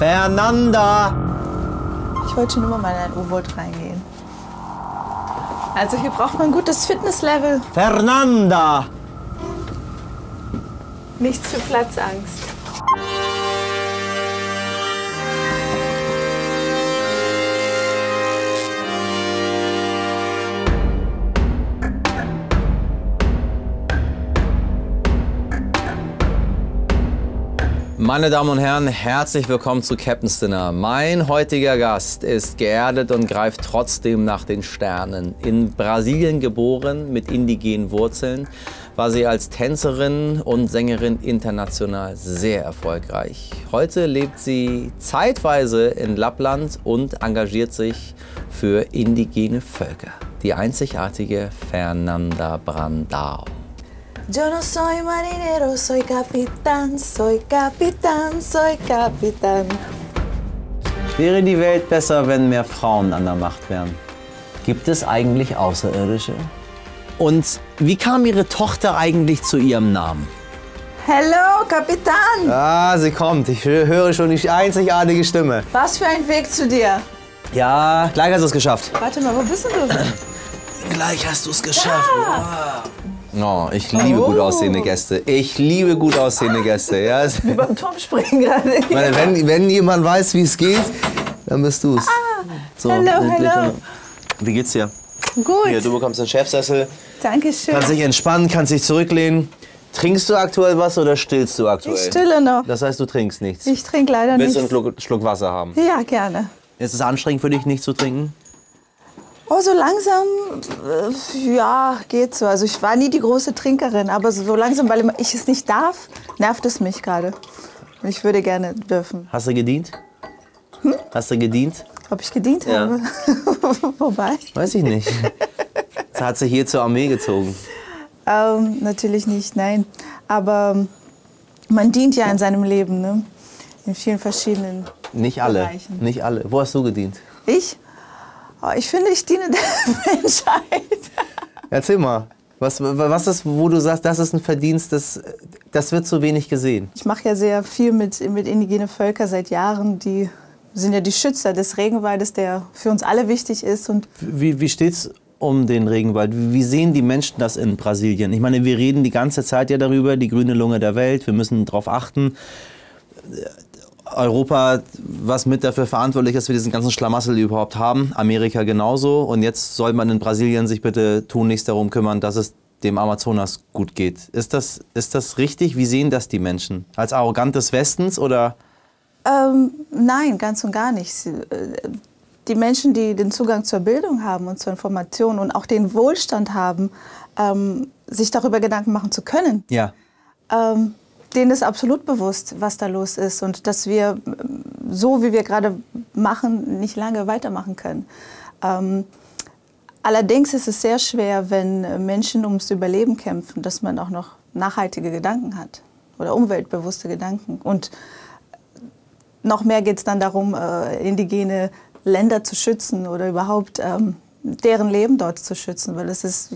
Fernanda! Ich wollte schon immer mal in ein U-Boot reingehen. Also hier braucht man ein gutes Fitnesslevel. Fernanda! Nichts für Platzangst. Meine Damen und Herren, herzlich willkommen zu Captain's Dinner. Mein heutiger Gast ist geerdet und greift trotzdem nach den Sternen. In Brasilien geboren, mit indigenen Wurzeln, war sie als Tänzerin und Sängerin international sehr erfolgreich. Heute lebt sie zeitweise in Lappland und engagiert sich für indigene Völker. Die einzigartige Fernanda Brandao. Yo no soy marinero, soy capitán, soy capitán, soy capitán. Wäre die Welt besser, wenn mehr Frauen an der Macht wären? Gibt es eigentlich Außerirdische? Und wie kam Ihre Tochter eigentlich zu ihrem Namen? Hello, Kapitän! Ah, sie kommt. Ich höre schon die einzigartige Stimme. Was für ein Weg zu dir. Ja, gleich hast du es geschafft. Warte mal, wo bist denn du? Gleich hast du es geschafft. Oh, ich liebe gut aussehende Gäste. Ich liebe gut aussehende Gäste. Ja. Wie beim Turmspringen gerade. Meine, wenn, wenn jemand weiß, wie es geht, dann bist du es. So, hello, endlich. hello. Wie geht's dir? Gut, Hier, du bekommst den Chefsessel, Dankeschön. kannst dich entspannen, kannst dich zurücklehnen. Trinkst du aktuell was oder stillst du aktuell? Ich stille noch. Das heißt, du trinkst nichts. Ich trinke leider Willst du einen nichts. Schluck, Schluck Wasser haben? Ja, gerne. Ist es anstrengend für dich, nicht zu trinken? Oh, so langsam, äh, ja, geht so. Also ich war nie die große Trinkerin, aber so langsam, weil ich es nicht darf, nervt es mich gerade. Und ich würde gerne dürfen. Hast du gedient? Hast du gedient? Ob ich gedient Ja. habe? Wobei? Weiß ich nicht. Jetzt hat sie hier zur Armee gezogen. Ähm, natürlich nicht, nein. Aber man dient ja in seinem Leben, ne? In vielen verschiedenen. Nicht alle. Bereichen. Nicht alle. Wo hast du gedient? Ich? Oh, ich finde, ich diene der Menschheit. Erzähl mal. Was, was ist, wo du sagst, das ist ein Verdienst, das, das wird zu wenig gesehen? Ich mache ja sehr viel mit, mit indigenen Völkern seit Jahren. Die sind ja die Schützer des Regenwaldes, der für uns alle wichtig ist. Und Wie, wie steht's um den Regenwald? Wie sehen die Menschen das in Brasilien? Ich meine, wir reden die ganze Zeit ja darüber, die grüne Lunge der Welt, wir müssen darauf achten. Europa, was mit dafür verantwortlich ist, dass wir diesen ganzen Schlamassel überhaupt haben. Amerika genauso. Und jetzt soll man in Brasilien sich bitte tunlichst darum kümmern, dass es dem Amazonas gut geht. Ist das, ist das richtig? Wie sehen das die Menschen? Als arrogant des Westens oder? ähm, nein, ganz und gar nicht. Die Menschen, die den Zugang zur Bildung haben und zur Information und auch den Wohlstand haben, ähm, sich darüber Gedanken machen zu können, Ja. ähm, denen ist absolut bewusst, was da los ist und dass wir ähm, so, wie wir gerade machen, nicht lange weitermachen können. Ähm, allerdings ist es sehr schwer, wenn äh, Menschen ums Überleben kämpfen, dass man auch noch nachhaltige Gedanken hat oder umweltbewusste Gedanken. Und noch mehr geht es dann darum, äh, indigene Länder zu schützen oder überhaupt ähm, deren Leben dort zu schützen, weil es ist,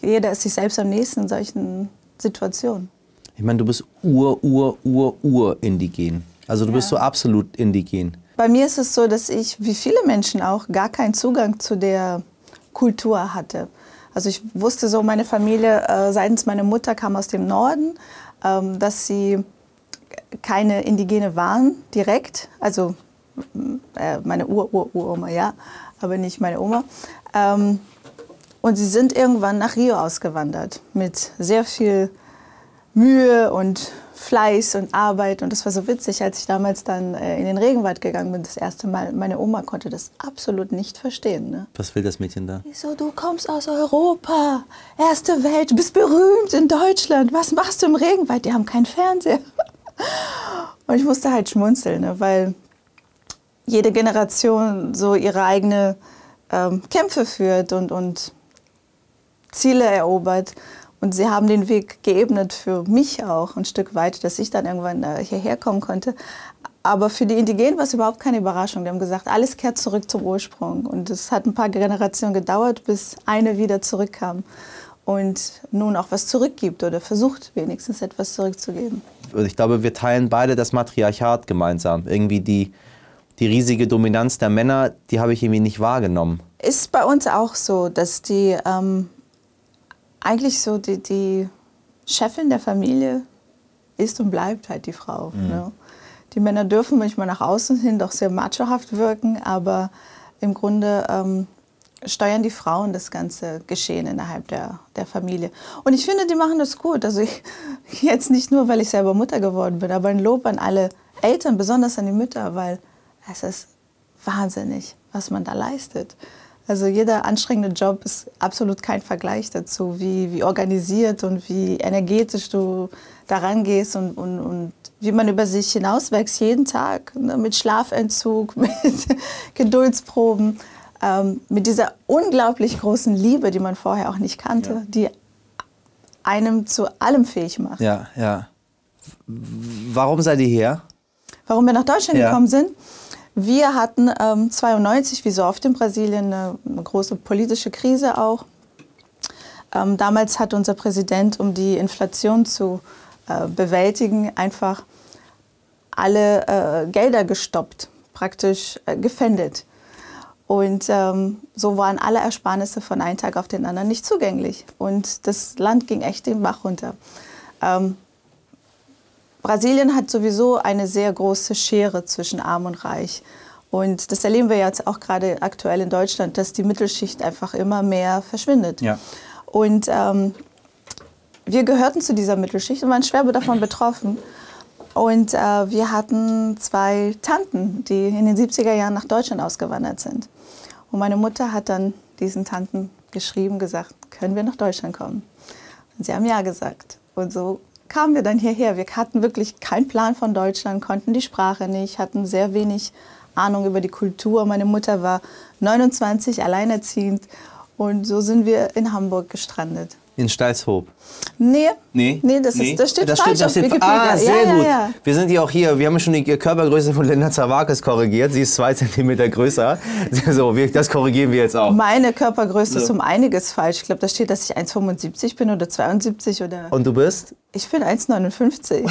jeder ist sich selbst am nächsten in solchen Situationen. Ich meine, du bist ur, ur, ur, ur indigen. Also du bist so Ja. absolut indigen. Bei mir ist es so, dass ich, wie viele Menschen auch, gar keinen Zugang zu der Kultur hatte. Also ich wusste so, meine Familie äh, seitens meiner Mutter kam aus dem Norden, ähm, dass sie keine Indigene waren direkt. Also äh, meine Ur-Ur-Uroma, ja, aber nicht meine Oma. Ähm, und sie sind irgendwann nach Rio ausgewandert mit sehr viel Mühe und Fleiß und Arbeit. Und das war so witzig, als ich damals dann äh, in den Regenwald gegangen bin, das erste Mal. Meine Oma konnte das absolut nicht verstehen. Ne? Was will das Mädchen da? Wieso, du kommst aus Europa, erste Welt, du bist berühmt in Deutschland. Was machst du im Regenwald? Die haben keinen Fernseher. Und ich musste halt schmunzeln, ne? weil jede Generation so ihre eigene ähm, Kämpfe führt und, und Ziele erobert. Und sie haben den Weg geebnet für mich auch ein Stück weit, dass ich dann irgendwann äh, hierher kommen konnte. Aber für die Indigenen war es überhaupt keine Überraschung. Die haben gesagt, alles kehrt zurück zum Ursprung. Und es hat ein paar Generationen gedauert, bis eine wieder zurückkam. und nun auch was zurückgibt oder versucht wenigstens etwas zurückzugeben. Ich glaube, wir teilen beide das Matriarchat gemeinsam. Irgendwie die, die riesige Dominanz der Männer, die habe ich irgendwie nicht wahrgenommen. Ist bei uns auch so, dass die ähm, eigentlich so die, die Chefin der Familie ist und bleibt halt die Frau. Mhm. Ne? Die Männer dürfen manchmal nach außen hin doch sehr machohaft wirken, aber im Grunde ähm, steuern die Frauen das ganze Geschehen innerhalb der, der Familie. Und ich finde, die machen das gut. Also ich, jetzt nicht nur, weil ich selber Mutter geworden bin, aber ein Lob an alle Eltern, besonders an die Mütter, weil es ist wahnsinnig, was man da leistet. Also jeder anstrengende Job ist absolut kein Vergleich dazu, wie, wie organisiert und wie energetisch du daran gehst und, und, und wie man über sich hinauswächst jeden Tag ne, mit Schlafentzug, mit Geduldsproben, ähm, mit dieser unglaublich großen Liebe, die man vorher auch nicht kannte, ja. die einem zu allem fähig macht. Ja, ja. Warum seid ihr hier? Warum wir nach Deutschland ja. gekommen sind? Wir hatten ähm, 92, wie so oft in Brasilien, eine, eine große politische Krise auch. Ähm, damals hat unser Präsident, um die Inflation zu äh, bewältigen, einfach alle äh, Gelder gestoppt, praktisch äh, gefändet. Und ähm, so waren alle Ersparnisse von einem Tag auf den anderen nicht zugänglich. Und das Land ging echt den Bach runter. Ähm, Brasilien hat sowieso eine sehr große Schere zwischen Arm und Reich. Und das erleben wir jetzt auch gerade aktuell in Deutschland, dass die Mittelschicht einfach immer mehr verschwindet. Ja. Und ähm, wir gehörten zu dieser Mittelschicht und waren schwer davon betroffen. Und äh, wir hatten zwei Tanten, die in den 70er Jahren nach Deutschland ausgewandert sind. Und meine Mutter hat dann diesen Tanten geschrieben, gesagt, können wir nach Deutschland kommen? Und sie haben ja gesagt. Und so kamen wir dann hierher. Wir hatten wirklich keinen Plan von Deutschland, konnten die Sprache nicht, hatten sehr wenig Ahnung über die Kultur. Meine Mutter war 29, alleinerziehend. Und so sind wir in Hamburg gestrandet. In Stalzhoop? Nee. Nee? Nee, das, nee? Ist, das steht das falsch steht, das steht, Ah, sehr ja, gut. Ja, ja. Wir sind ja auch hier, wir haben schon die Körpergröße von Linda Zawakis korrigiert. Sie ist zwei Zentimeter größer. So, das korrigieren wir jetzt auch. Meine Körpergröße so. ist um einiges falsch. Ich glaube, da steht, dass ich 1,75 bin oder 72 oder... Und du bist? Ich bin 1,59.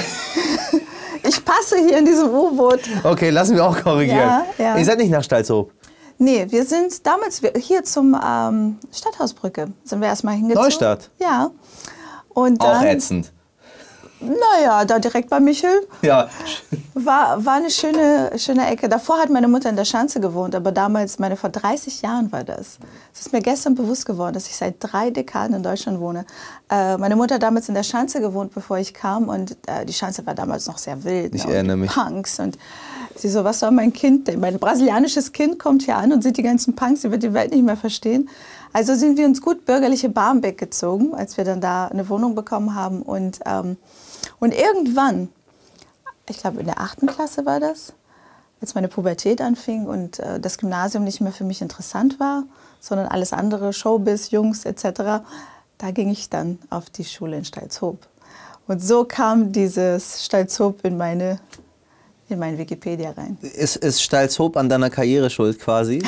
ich passe hier in diesem U-Boot. Okay, lassen wir auch korrigieren. Ja, ja. Ihr seid nicht nach Stalzhoop? Nee, wir sind damals hier zum ähm, Stadthausbrücke sind wir erstmal hingezogen. Neustadt? Ja. Und dann, Auch ätzend. Naja, da direkt bei Michel. Ja. War, war eine schöne, schöne Ecke. Davor hat meine Mutter in der Schanze gewohnt, aber damals, meine vor 30 Jahren war das. Es ist mir gestern bewusst geworden, dass ich seit drei Dekaden in Deutschland wohne. Äh, meine Mutter hat damals in der Schanze gewohnt, bevor ich kam. Und äh, die Schanze war damals noch sehr wild. Ich ne? erinnere mich. Punks. Und sie so, was soll mein Kind denn? Mein brasilianisches Kind kommt hier an und sieht die ganzen Punks, sie wird die Welt nicht mehr verstehen. Also sind wir uns gut bürgerliche Barmbek gezogen, als wir dann da eine Wohnung bekommen haben. Und, ähm, und irgendwann, ich glaube in der achten Klasse war das, als meine Pubertät anfing und äh, das Gymnasium nicht mehr für mich interessant war, sondern alles andere, Showbiz, Jungs etc., da ging ich dann auf die Schule in Stalzhoop. Und so kam dieses Stalzhoop in meine in mein Wikipedia rein. Ist, ist Stalzhoop an deiner Karriere schuld quasi?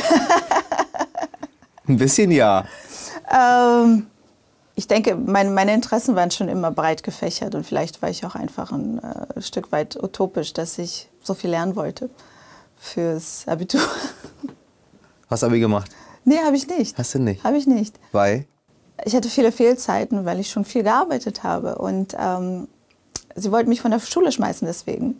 Ein bisschen ja. Ähm, ich denke, mein, meine Interessen waren schon immer breit gefächert und vielleicht war ich auch einfach ein äh, Stück weit utopisch, dass ich so viel lernen wollte fürs Abitur. Hast du Abi gemacht? Nee, habe ich nicht. Hast du nicht? Habe ich nicht. Weil? Ich hatte viele Fehlzeiten, weil ich schon viel gearbeitet habe und ähm, sie wollten mich von der Schule schmeißen deswegen.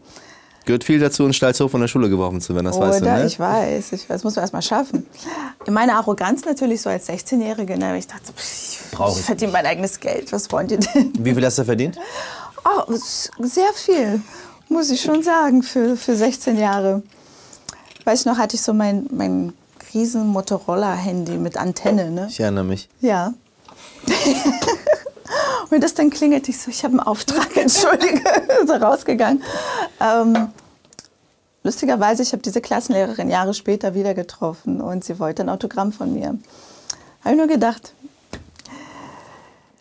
Gehört viel dazu, in Stalzhof von der Schule geworfen zu werden, das Oder, weißt du, ne? ich weiß, ich weiß, das muss man erst mal schaffen. Meine Arroganz natürlich so als 16-Jährige, ne? ich dachte, ich, ich verdiene mein eigenes Geld, was wollt ihr denn? Wie viel hast du verdient? Oh, sehr viel, muss ich schon sagen, für, für 16 Jahre. Weiß ich noch, hatte ich so mein, mein riesen Motorola-Handy mit Antenne. Ne? Ich erinnere mich. Ja. Und das dann klingelt, ich so, ich habe einen Auftrag, entschuldige, so rausgegangen. Ähm, lustigerweise, ich habe diese Klassenlehrerin Jahre später wieder getroffen und sie wollte ein Autogramm von mir. Habe ich nur gedacht,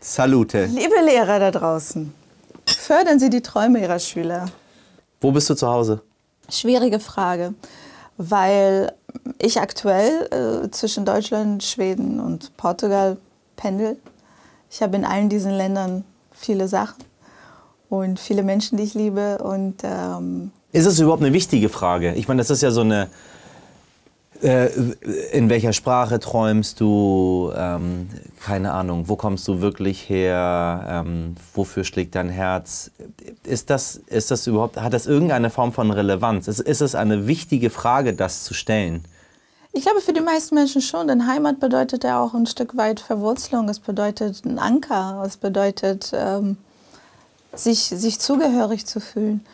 Salute. Liebe Lehrer da draußen, fördern Sie die Träume Ihrer Schüler. Wo bist du zu Hause? Schwierige Frage, weil ich aktuell äh, zwischen Deutschland, Schweden und Portugal pendel Ich habe in allen diesen Ländern viele Sachen und viele Menschen, die ich liebe. Und, ähm ist es überhaupt eine wichtige Frage? Ich meine, das ist ja so eine. Äh, in welcher Sprache träumst du? Ähm, keine Ahnung. Wo kommst du wirklich her? Ähm, wofür schlägt dein Herz? Ist das, ist das überhaupt, hat das irgendeine Form von Relevanz? Ist, ist es eine wichtige Frage, das zu stellen? Ich glaube, für die meisten Menschen schon, denn Heimat bedeutet ja auch ein Stück weit Verwurzelung, es bedeutet ein Anker, es bedeutet, ähm, sich, sich zugehörig zu fühlen.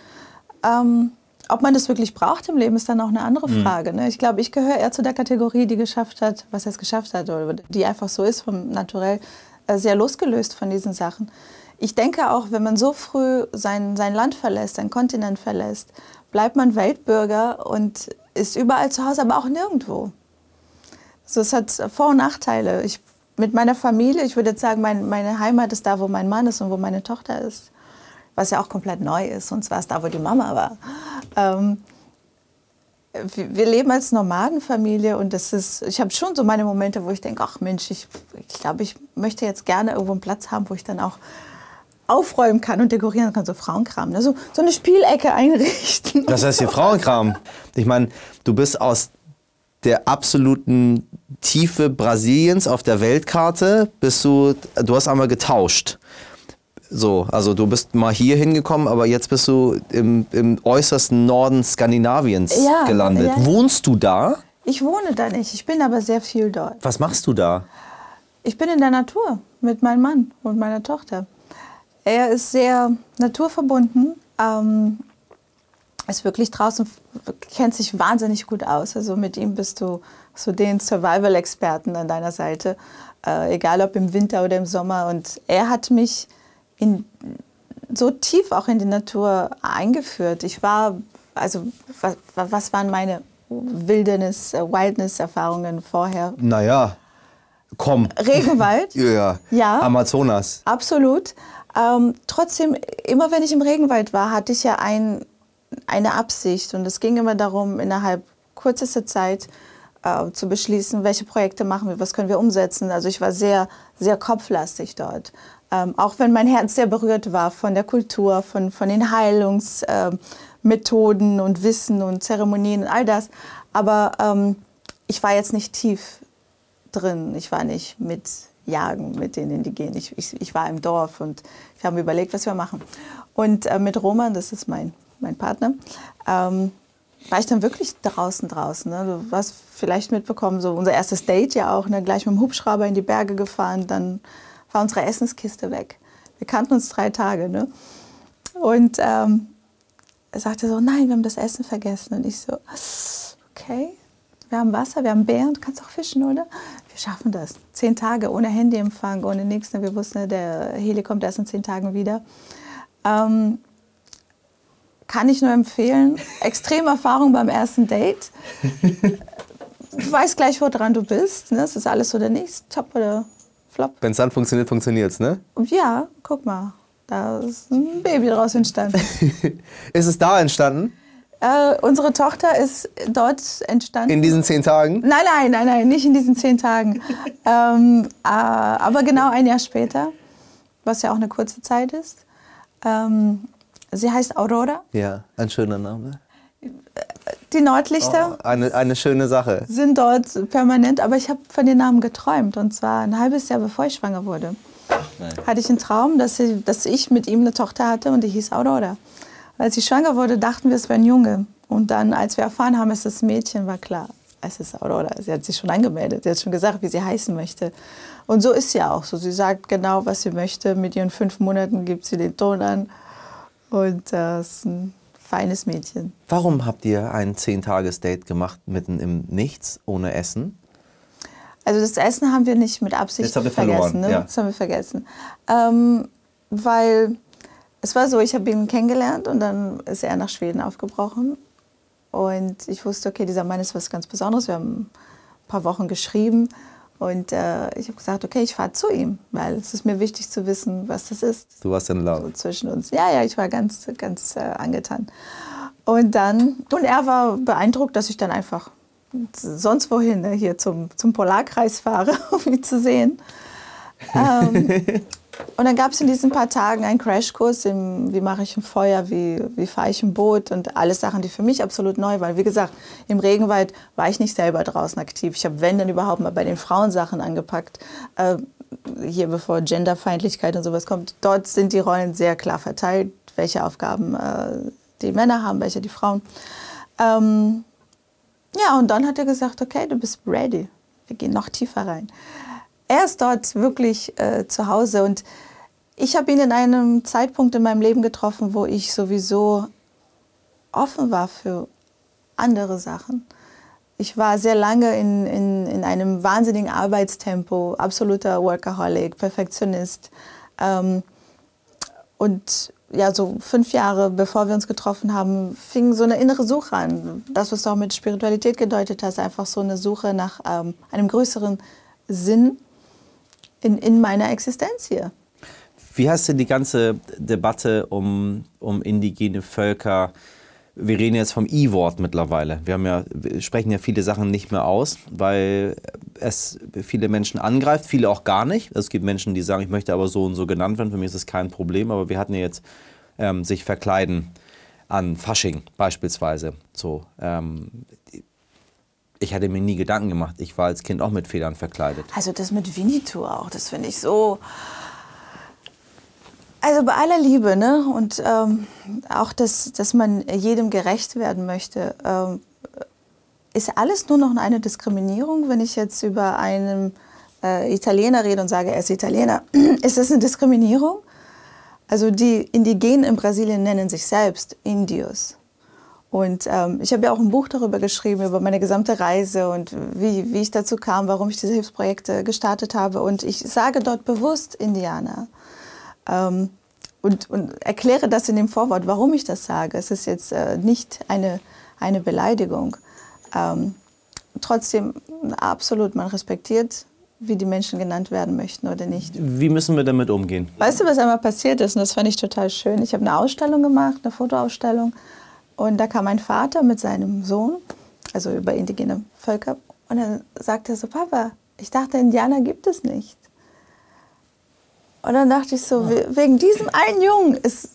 Ähm, ob man das wirklich braucht im Leben, ist dann auch eine andere mhm. Frage. Ne? Ich glaube, ich gehöre eher zu der Kategorie, die geschafft hat, was es geschafft hat, oder die einfach so ist, vom Naturell, äh, sehr losgelöst von diesen Sachen. Ich denke auch, wenn man so früh sein, sein Land verlässt, sein Kontinent verlässt, bleibt man Weltbürger und ist überall zu Hause, aber auch nirgendwo. So, es hat Vor- und Nachteile. Ich, mit meiner Familie, ich würde jetzt sagen, mein, meine Heimat ist da, wo mein Mann ist und wo meine Tochter ist. Was ja auch komplett neu ist. Und zwar ist da, wo die Mama war. Ähm, wir leben als Nomadenfamilie und das ist, ich habe schon so meine Momente, wo ich denke, ach Mensch, ich, ich glaube, ich möchte jetzt gerne irgendwo einen Platz haben, wo ich dann auch aufräumen kann und dekorieren kann, so Frauenkram. Ne? So, so eine Spielecke einrichten. Das heißt hier Frauenkram. Ich meine, du bist aus der absoluten Tiefe Brasiliens auf der Weltkarte, bist du, du hast einmal getauscht. So, also du bist mal hier hingekommen, aber jetzt bist du im, im äußersten Norden Skandinaviens ja, gelandet. Ja. Wohnst du da? Ich wohne da nicht, ich bin aber sehr viel dort. Was machst du da? Ich bin in der Natur mit meinem Mann und meiner Tochter. Er ist sehr naturverbunden, ähm, ist wirklich draußen, kennt sich wahnsinnig gut aus. Also mit ihm bist du so den Survival-Experten an deiner Seite, äh, egal ob im Winter oder im Sommer. Und er hat mich in, so tief auch in die Natur eingeführt. Ich war, also was, was waren meine Wilderness, äh, Wildness-Erfahrungen vorher? Naja, komm. Regenwald? ja, ja. Amazonas. Absolut. Ähm, trotzdem, immer wenn ich im Regenwald war, hatte ich ja ein, eine Absicht. Und es ging immer darum, innerhalb kürzester Zeit äh, zu beschließen, welche Projekte machen wir, was können wir umsetzen. Also ich war sehr, sehr kopflastig dort. Ähm, auch wenn mein Herz sehr berührt war von der Kultur, von, von den Heilungsmethoden äh, und Wissen und Zeremonien und all das. Aber ähm, ich war jetzt nicht tief drin. Ich war nicht mit jagen mit den Indigenen. Ich, ich, ich, war im Dorf und wir haben überlegt, was wir machen. Und äh, mit Roman, das ist mein, mein Partner, ähm, war ich dann wirklich draußen draußen. Ne? Du hast vielleicht mitbekommen, so unser erstes Date ja auch, ne? gleich mit dem Hubschrauber in die Berge gefahren, dann war unsere Essenskiste weg. Wir kannten uns drei Tage. Ne? Und ähm, er sagte so, nein, wir haben das Essen vergessen. Und ich so, okay, wir haben Wasser, wir haben Bären, du kannst auch fischen, oder? Wir schaffen das. Zehn Tage ohne Handyempfang, ohne nichts. Wir wussten, der Heli kommt erst in zehn Tagen wieder. Ähm, kann ich nur empfehlen. Extreme Erfahrung beim ersten Date. Du weißt gleich, woran du bist. Ne? Es ist alles oder nichts, top oder flop. Wenn es dann funktioniert, funktioniert es, ne? Ja, guck mal. Da ist ein Baby draus entstanden. ist es da entstanden? Äh, unsere Tochter ist dort entstanden. In diesen zehn Tagen? Nein, nein, nein, nein, nicht in diesen zehn Tagen. ähm, äh, aber genau ein Jahr später, was ja auch eine kurze Zeit ist. Ähm, sie heißt Aurora. Ja, ein schöner Name. Die Nordlichter. Oh, eine, eine schöne Sache. Sind dort permanent, aber ich habe von den Namen geträumt. Und zwar ein halbes Jahr bevor ich schwanger wurde. Nein. Hatte ich einen Traum, dass ich, dass ich mit ihm eine Tochter hatte und die hieß Aurora. Als ich schwanger wurde, dachten wir, es wäre ein Junge. Und dann, als wir erfahren haben, es ist ein Mädchen, war klar, es ist Aurora. Sie hat sich schon angemeldet, sie hat schon gesagt, wie sie heißen möchte. Und so ist sie auch. So, sie sagt genau, was sie möchte. Mit ihren fünf Monaten gibt sie den Ton an. Und das ist ein feines Mädchen. Warum habt ihr ein Zehn-Tages-Date gemacht, mitten im Nichts, ohne Essen? Also das Essen haben wir nicht mit Absicht das haben wir vergessen. Verloren, ne? ja. Das haben wir vergessen. Ähm, weil es war so, ich habe ihn kennengelernt und dann ist er nach Schweden aufgebrochen. Und ich wusste, okay, dieser Mann ist was ganz Besonderes. Wir haben ein paar Wochen geschrieben. Und äh, ich habe gesagt, okay, ich fahre zu ihm, weil es ist mir wichtig zu wissen, was das ist. Du warst in Love. So zwischen uns. Ja, ja, ich war ganz, ganz äh, angetan. Und dann, und er war beeindruckt, dass ich dann einfach sonst wohin, ne, hier zum, zum Polarkreis fahre, um ihn zu sehen. Ähm, und dann gab es in diesen paar Tagen einen Crashkurs, im, wie mache ich ein Feuer, wie, wie fahre ich ein Boot und alles Sachen, die für mich absolut neu waren. Wie gesagt, im Regenwald war ich nicht selber draußen aktiv. Ich habe, wenn dann überhaupt mal bei den Frauensachen angepackt. Äh, hier bevor Genderfeindlichkeit und sowas kommt, dort sind die Rollen sehr klar verteilt, welche Aufgaben äh, die Männer haben, welche die Frauen. Ähm, ja, und dann hat er gesagt, okay, du bist ready. Wir gehen noch tiefer rein. Er ist dort wirklich äh, zu Hause und ich habe ihn in einem Zeitpunkt in meinem Leben getroffen, wo ich sowieso offen war für andere Sachen. Ich war sehr lange in, in, in einem wahnsinnigen Arbeitstempo, absoluter Workaholic, Perfektionist. Ähm, und ja, so fünf Jahre bevor wir uns getroffen haben, fing so eine innere Suche an. Das, was du auch mit Spiritualität gedeutet hast, einfach so eine Suche nach ähm, einem größeren Sinn in, in meiner Existenz hier. Wie hast du die ganze Debatte um, um indigene Völker wir reden jetzt vom I-Wort mittlerweile. Wir, haben ja, wir sprechen ja viele Sachen nicht mehr aus, weil es viele Menschen angreift, viele auch gar nicht. Es gibt Menschen, die sagen, ich möchte aber so und so genannt werden. Für mich ist das kein Problem. Aber wir hatten ja jetzt ähm, sich verkleiden an Fasching beispielsweise. So, ähm, ich hatte mir nie Gedanken gemacht. Ich war als Kind auch mit Federn verkleidet. Also das mit Winnetou auch, das finde ich so also bei aller Liebe, ne? Und ähm, auch, dass, dass man jedem gerecht werden möchte. Ähm, ist alles nur noch eine Diskriminierung, wenn ich jetzt über einen äh, Italiener rede und sage, er ist Italiener? ist das eine Diskriminierung? Also die Indigenen in Brasilien nennen sich selbst Indios. Und ähm, ich habe ja auch ein Buch darüber geschrieben, über meine gesamte Reise und wie, wie ich dazu kam, warum ich diese Hilfsprojekte gestartet habe. Und ich sage dort bewusst Indianer. Ähm, und, und, erkläre das in dem Vorwort, warum ich das sage. Es ist jetzt äh, nicht eine, eine Beleidigung. Ähm, trotzdem, absolut, man respektiert, wie die Menschen genannt werden möchten oder nicht. Wie müssen wir damit umgehen? Weißt du, was einmal passiert ist? Und das fand ich total schön. Ich habe eine Ausstellung gemacht, eine Fotoausstellung. Und da kam mein Vater mit seinem Sohn, also über indigene Völker. Und dann sagte er so, Papa, ich dachte, Indianer gibt es nicht. Und dann dachte ich so, wegen diesem einen Jungen ist,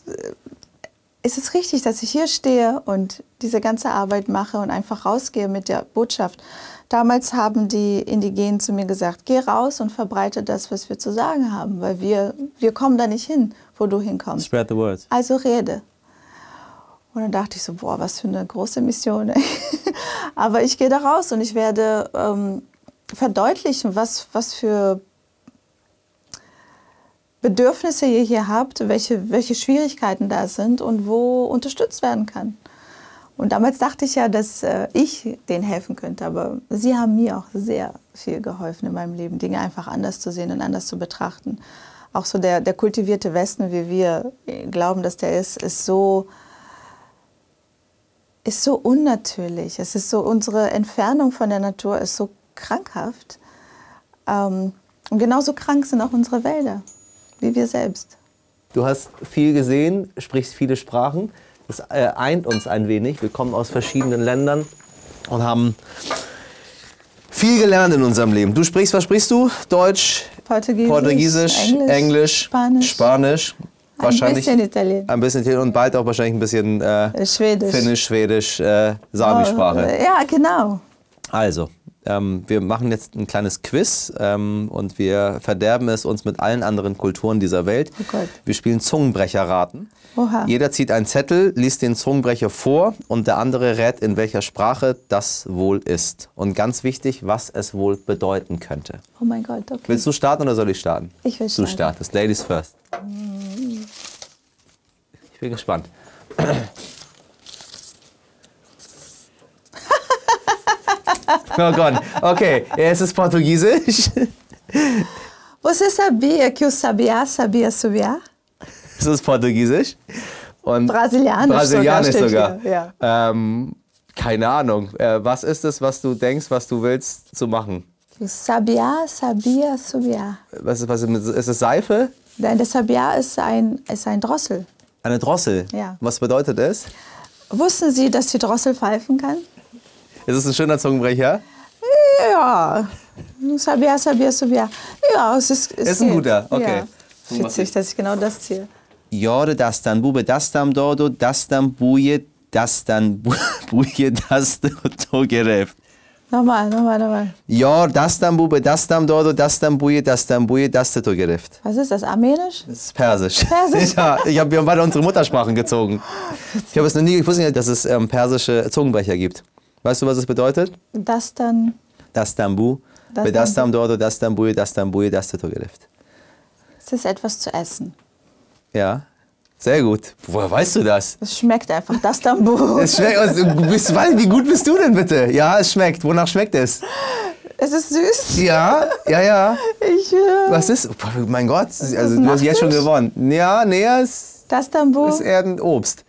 ist es richtig, dass ich hier stehe und diese ganze Arbeit mache und einfach rausgehe mit der Botschaft. Damals haben die Indigenen zu mir gesagt, geh raus und verbreite das, was wir zu sagen haben, weil wir, wir kommen da nicht hin, wo du hinkommst. Spread the word. Also rede. Und dann dachte ich so, boah, was für eine große Mission. Aber ich gehe da raus und ich werde ähm, verdeutlichen, was, was für Bedürfnisse ihr hier habt, welche, welche Schwierigkeiten da sind und wo unterstützt werden kann. Und damals dachte ich ja, dass äh, ich denen helfen könnte, aber sie haben mir auch sehr viel geholfen in meinem Leben, Dinge einfach anders zu sehen und anders zu betrachten. Auch so der, der kultivierte Westen, wie wir glauben, dass der ist, ist so, ist so unnatürlich. Es ist so, unsere Entfernung von der Natur ist so krankhaft. Ähm, und genauso krank sind auch unsere Wälder wie wir selbst. Du hast viel gesehen, sprichst viele Sprachen. Das äh, eint uns ein wenig. Wir kommen aus verschiedenen Ländern und haben viel gelernt in unserem Leben. Du sprichst, was sprichst du? Deutsch, Portugiesisch, Portugiesisch Englisch, Englisch, Spanisch, Spanisch wahrscheinlich ein bisschen Italienisch. Ein bisschen Italienisch und bald auch wahrscheinlich ein bisschen äh, Schwedisch. Finnisch, Schwedisch, äh, Sami-Sprache. Oh, ja, genau. Also, ähm, wir machen jetzt ein kleines Quiz ähm, und wir verderben es uns mit allen anderen Kulturen dieser Welt. Oh Gott. Wir spielen Zungenbrecherraten. Oha. Jeder zieht einen Zettel, liest den Zungenbrecher vor und der andere rät, in welcher Sprache das wohl ist. Und ganz wichtig, was es wohl bedeuten könnte. Oh mein Gott, okay. Willst du starten oder soll ich starten? Ich will starten. Du startest. Ladies first. Ich bin gespannt. Oh Gott. Okay, es ist Portugiesisch. Você sabia que o sabiá sabia subiar? Es ist Portugiesisch. Und Brasilianisch, Brasilianisch sogar. sogar. Ja. Ähm, keine Ahnung. Äh, was ist es, was du denkst, was du willst zu machen? Sabiá sabia subiar. Was ist, was ist, ist es Seife? Nein, der Sabiá ist ein, ist ein Drossel. Eine Drossel? Ja. Was bedeutet es? Wussten Sie, dass die Drossel pfeifen kann? Ist es ein schöner Zungenbrecher? Ja. Sabiá, sabia, subiar. Ja, es ist. Es Ist ein guter, okay. Ja. Witzig, dass ich genau das ziehe. Jorde dastan bube dastam dodo dastam buje dastan bu- buje dasto to gereft. Nochmal, nochmal, nochmal. Jor dastam bube dastam dodo dastam buje dastam buje dasto to gereft. Was ist das? Armenisch? Das ist Persisch. Persisch? ja, ich hab, wir haben beide unsere Muttersprachen gezogen. Ich habe es noch nie gewusst, dass es ähm, persische Zungenbrecher gibt. Weißt du, was bedeutet? Das dann. Dastam bu, Dastam be dastam dodo dastam buje dastam buje dasto to gereft. Es ist etwas zu essen. Ja, sehr gut. Woher weißt du das? Es schmeckt einfach. Das Buch. Es schmeckt, also, bist, wie gut bist du denn bitte? Ja, es schmeckt. Wonach schmeckt es? Es ist süß. Ja, ja, ja. Ich, äh, Was ist? Oh, mein Gott, also du hast jetzt schon gewonnen. Ja, nee, es das Buch. ist eher ein Obst.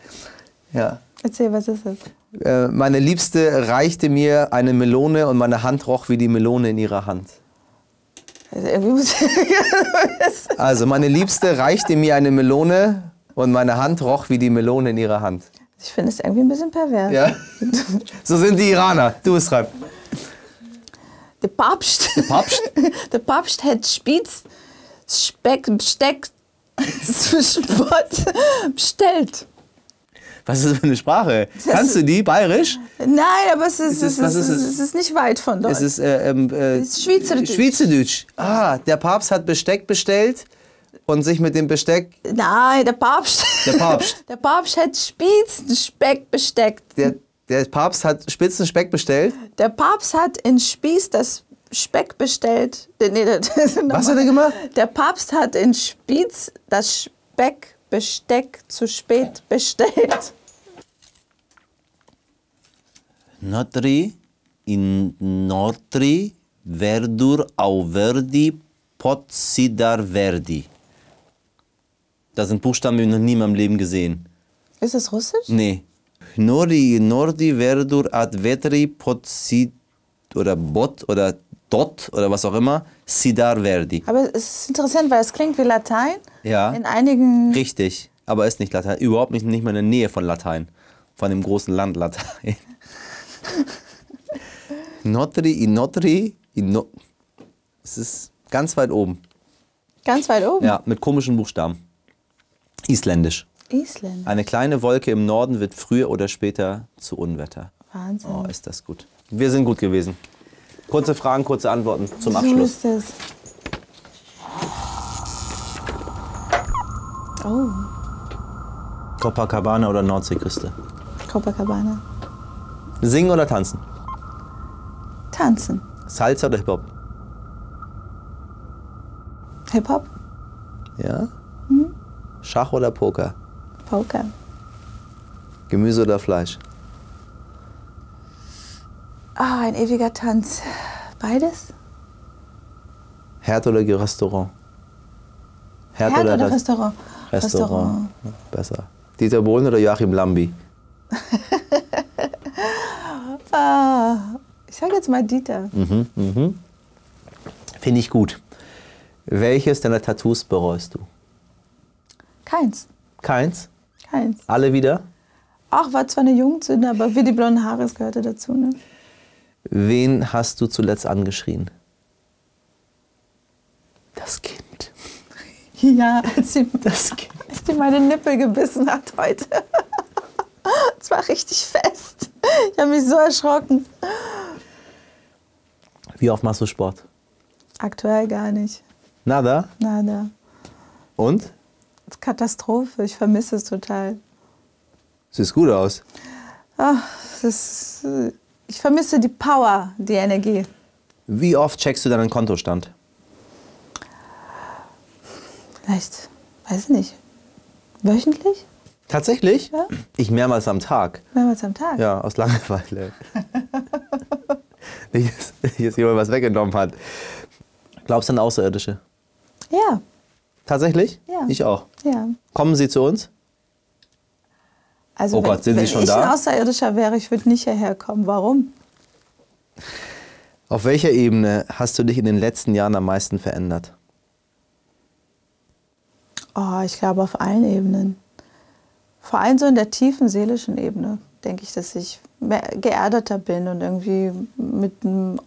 Ja. Erzähl, was ist es? Äh, Meine Liebste reichte mir eine Melone und meine Hand roch wie die Melone in ihrer Hand. Also Also meine Liebste reichte mir eine Melone und meine Hand roch wie die Melone in ihrer Hand. ich finde es irgendwie ein bisschen pervers. Ja. So sind die Iraner. Du bist dran. Der Papst. Der Papst? Der Papst hat Spitz, Speck, Besteck, Spott bestellt. Was ist das für eine Sprache? Kannst du die? Bayerisch? Nein, aber es ist, Ist es- es was ist, ist es? es ist nicht weit von dort. Es ist, äh, ähm, äh, Es ist Schweizerdeutsch. Schweizerdeutsch. Ah, der Papst hat Besteck bestellt und sich mit dem Besteck. Nein, der Papst. Der Papst. Der Papst hat Spitz, Speck besteckt. Der, der Papst hat spitzen Speck bestellt. Der Papst hat in Spieß das Speck bestellt. Nee, das- Was hat er gemacht? Der Papst hat in Spieß das Speckbesteck zu spät bestellt. Notri in Notri Verdur au Verdi Potsidar Verdi. Das sind Buchstaben, die ich noch nie in meinem Leben gesehen. Ist es Russisch? Nee. Nori, Nordi, Verdur, ad vetri, Potsid oder Bot oder Dot oder was auch immer, Sidar Verdi. Aber es ist interessant, weil es klingt wie Latein. Ja. In einigen. Richtig, aber ist nicht Latein. Überhaupt nicht, nicht mal in der Nähe von Latein. Von dem großen Land Latein. Notri, in Notri, in no Es ist ganz weit oben. Ganz weit oben. Ja, mit komischen Buchstaben. Isländisch. Island. Eine kleine Wolke im Norden wird früher oder später zu Unwetter. Wahnsinn. Oh, ist das gut. Wir sind gut gewesen. Kurze Fragen, kurze Antworten zum so Abschluss. ist es. Oh, Copacabana oder Nordseeküste? Copacabana. Singen oder tanzen? Tanzen. Salsa oder Hip-Hop? Hip-Hop. Ja? Schach oder Poker? Poker. Gemüse oder Fleisch? Ah, ein ewiger Tanz. Beides? Herd oder Restaurant? Herd oder, Res- Restaurant? Restaurant. Ja, Besser. Dieter Bohlen oder Joachim Lambi? Ah, ich sage jetzt mal Dieter. Mhm. Finde ich gut. Welches deiner Tattoos bereust du? Keins. Keins? Keins. Alle wieder? Ach, war zwar eine Jugendsünde, aber wie die blonden Haare, es gehörte dazu. Ne? Wen hast du zuletzt angeschrien? Das Kind. Ja, als sie, Das Kind. als sie meine Nippel gebissen hat heute. Es war richtig fest. Ich habe mich so erschrocken. Wie oft machst du Sport? Aktuell gar nicht. Nada? Nada. Und? Katastrophe. Ich vermisse es total. Sieht gut aus. Ach, das ist, äh, ich vermisse die Power, die Energie. Wie oft checkst du deinen Kontostand? Vielleicht, weiß ich nicht, wöchentlich? Tatsächlich? Ja. Ich mehrmals am Tag. Mehrmals am Tag? Ja, aus Langeweile. nicht, dass dass jemand was weggenommen hat. Glaubst du an Außerirdische? Ja, Tatsächlich? Ja. Ich auch. ja. Kommen sie zu uns? Also Oh wenn, Gott, sind Sie wenn schon ich da? ein Außerirdischer wäre, ich würde nicht hierher kommen. Warum? Auf welcher Ebene hast du dich in den letzten Jahren am meisten verändert? Oh, ich glaube auf allen Ebenen. Vor allem so in der tiefen seelischen Ebene denke ich, dass ich mehr geerdeter bin und irgendwie mit einem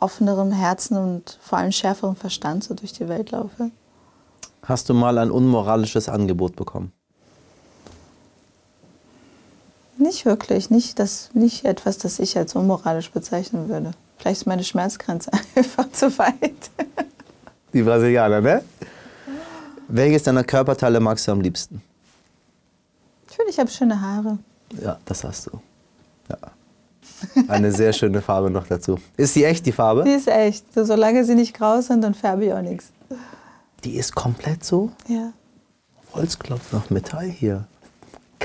offenerem Herzen und vor allem schärferem Verstand so durch die Welt laufe. Hast du mal ein unmoralisches Angebot bekommen? Nicht wirklich, nicht, das, nicht etwas, das ich als unmoralisch bezeichnen würde. Vielleicht ist meine Schmerzgrenze einfach zu weit. Die Brasilianer, ne? Welches deiner Körperteile magst du am liebsten? Ich finde, ich habe schöne Haare. Ja, das hast du. Ja. Eine sehr schöne Farbe noch dazu. Ist die echt, die Farbe? Die ist echt. So, solange sie nicht grau sind, dann färbe ich auch nichts. Die ist komplett so? Ja. Holzklopf noch Metall hier.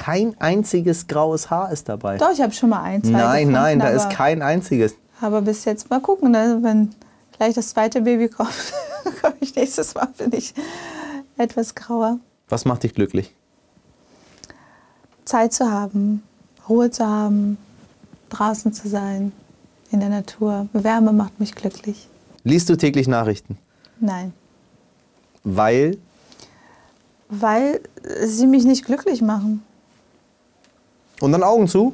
Kein einziges graues Haar ist dabei. Doch, ich habe schon mal eins. Nein, nein, da ist kein einziges. Aber bis jetzt mal gucken, ne? wenn gleich das zweite Baby kommt, komme ich nächstes Mal, bin ich etwas grauer. Was macht dich glücklich? Zeit zu haben, Ruhe zu haben, draußen zu sein, in der Natur. Wärme macht mich glücklich. Liest du täglich Nachrichten? Nein. Weil? Weil sie mich nicht glücklich machen. Und dann Augen zu?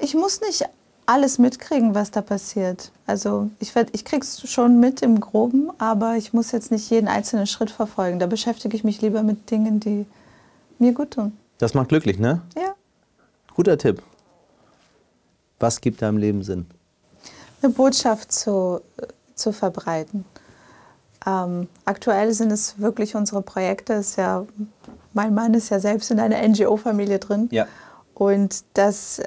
Ich muss nicht alles mitkriegen, was da passiert. Also ich, werd, ich krieg's schon mit im Groben, aber ich muss jetzt nicht jeden einzelnen Schritt verfolgen. Da beschäftige ich mich lieber mit Dingen, die mir gut tun. Das macht glücklich, ne? Ja. Guter Tipp. Was gibt deinem Leben Sinn? Eine Botschaft zu, zu verbreiten. Ähm, aktuell sind es wirklich unsere Projekte. Ist ja, mein Mann ist ja selbst in einer NGO-Familie drin. Ja. Und das, äh,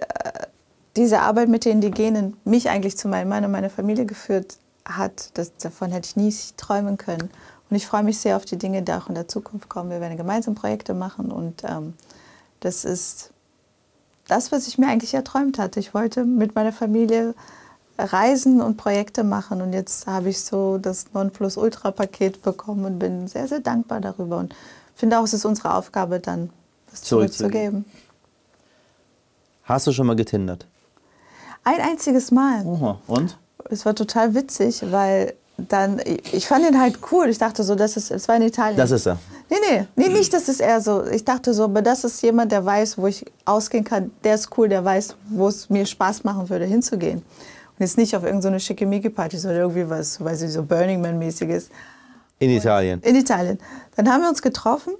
diese Arbeit mit den Indigenen mich eigentlich zu meinem Mann und meiner Familie geführt hat, das, davon hätte ich nie träumen können. Und ich freue mich sehr auf die Dinge, die auch in der Zukunft kommen. Wir werden gemeinsam Projekte machen und ähm, das ist das, was ich mir eigentlich erträumt hatte. Ich wollte mit meiner Familie reisen und Projekte machen und jetzt habe ich so das Nonplusultra-Paket bekommen und bin sehr, sehr dankbar darüber und finde auch, es ist unsere Aufgabe, dann das zurückzugeben. Hast du schon mal getindert? Ein einziges Mal. Oha. Und? Es war total witzig, weil dann, ich fand ihn halt cool. Ich dachte so, das ist, es war in Italien. Das ist er. Nee, nee, nee, nicht, das ist eher so. Ich dachte so, aber das ist jemand, der weiß, wo ich ausgehen kann. Der ist cool, der weiß, wo es mir Spaß machen würde, hinzugehen. Und jetzt nicht auf irgendeine so Schickimicki-Party, sondern irgendwie was, weiß ich, so Burning Man-mäßiges. In Italien? In Italien. Dann haben wir uns getroffen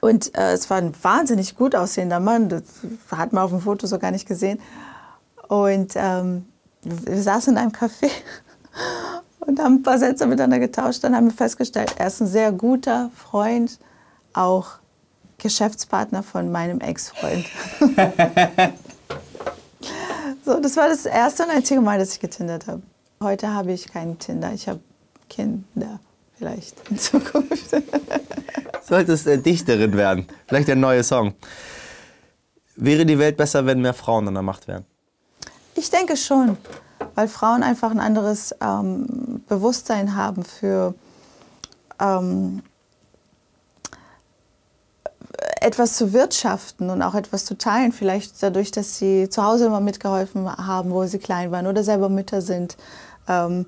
und äh, es war ein wahnsinnig gut aussehender Mann. Das hat man auf dem Foto so gar nicht gesehen. Und ähm, wir saßen in einem Café und haben ein paar Sätze miteinander getauscht. Dann haben wir festgestellt, er ist ein sehr guter Freund, auch Geschäftspartner von meinem Ex-Freund. so, das war das erste und einzige Mal, dass ich getindert habe. Heute habe ich keinen Tinder. Ich habe Kinder vielleicht in Zukunft. Solltest äh, Dichterin werden. Vielleicht ein neuer Song. Wäre die Welt besser, wenn mehr Frauen an der Macht wären? Ich denke schon, weil Frauen einfach ein anderes ähm, Bewusstsein haben für ähm, etwas zu wirtschaften und auch etwas zu teilen. Vielleicht dadurch, dass sie zu Hause immer mitgeholfen haben, wo sie klein waren oder selber Mütter sind. Ähm,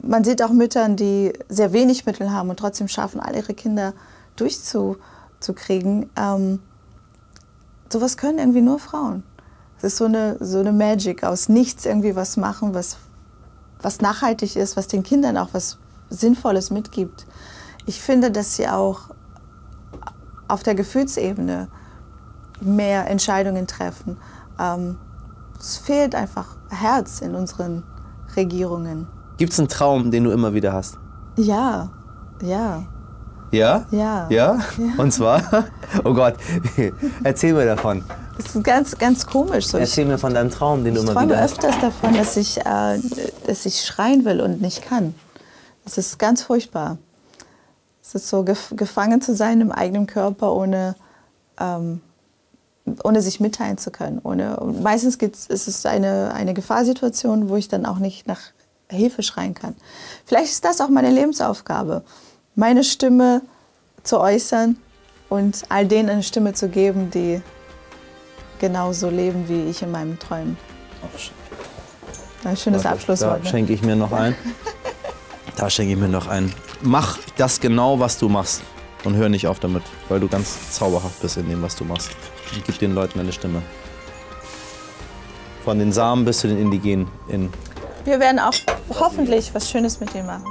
man sieht auch Müttern, die sehr wenig Mittel haben und trotzdem schaffen, all ihre Kinder durchzukriegen. Ähm, sowas können irgendwie nur Frauen. Es ist so eine, so eine Magic aus nichts irgendwie was machen, was, was nachhaltig ist, was den Kindern auch was Sinnvolles mitgibt. Ich finde, dass sie auch auf der Gefühlsebene mehr Entscheidungen treffen. Ähm, es fehlt einfach Herz in unseren Regierungen. Gibt es einen Traum, den du immer wieder hast? Ja, ja. Ja? Ja. Ja? Und zwar? Oh Gott, erzähl mir davon. Das ist ganz, ganz komisch. So, erzähl mir von deinem Traum, den du immer wieder hast. Ich träume öfters davon, dass ich, äh, dass ich schreien will und nicht kann. Das ist ganz furchtbar. Es ist so gef gefangen zu sein im eigenen Körper, ohne, ähm, ohne sich mitteilen zu können. Ohne, meistens ist es eine, eine Gefahrsituation, wo ich dann auch nicht nach Hilfe schreien kann. Vielleicht ist das auch meine Lebensaufgabe, meine Stimme zu äußern und all denen eine Stimme zu geben, die genauso leben wie ich in meinen Träumen. Ein schönes Abschlusswort. Da ne? schenke ich mir noch ein. Da schenke ich mir noch ein. Mach das genau, was du machst. Und hör nicht auf damit, weil du ganz zauberhaft bist in dem, was du machst. Und gib den Leuten eine Stimme. Von den Samen bis zu den Indigenen in Wir werden auch hoffentlich was Schönes mit dir machen.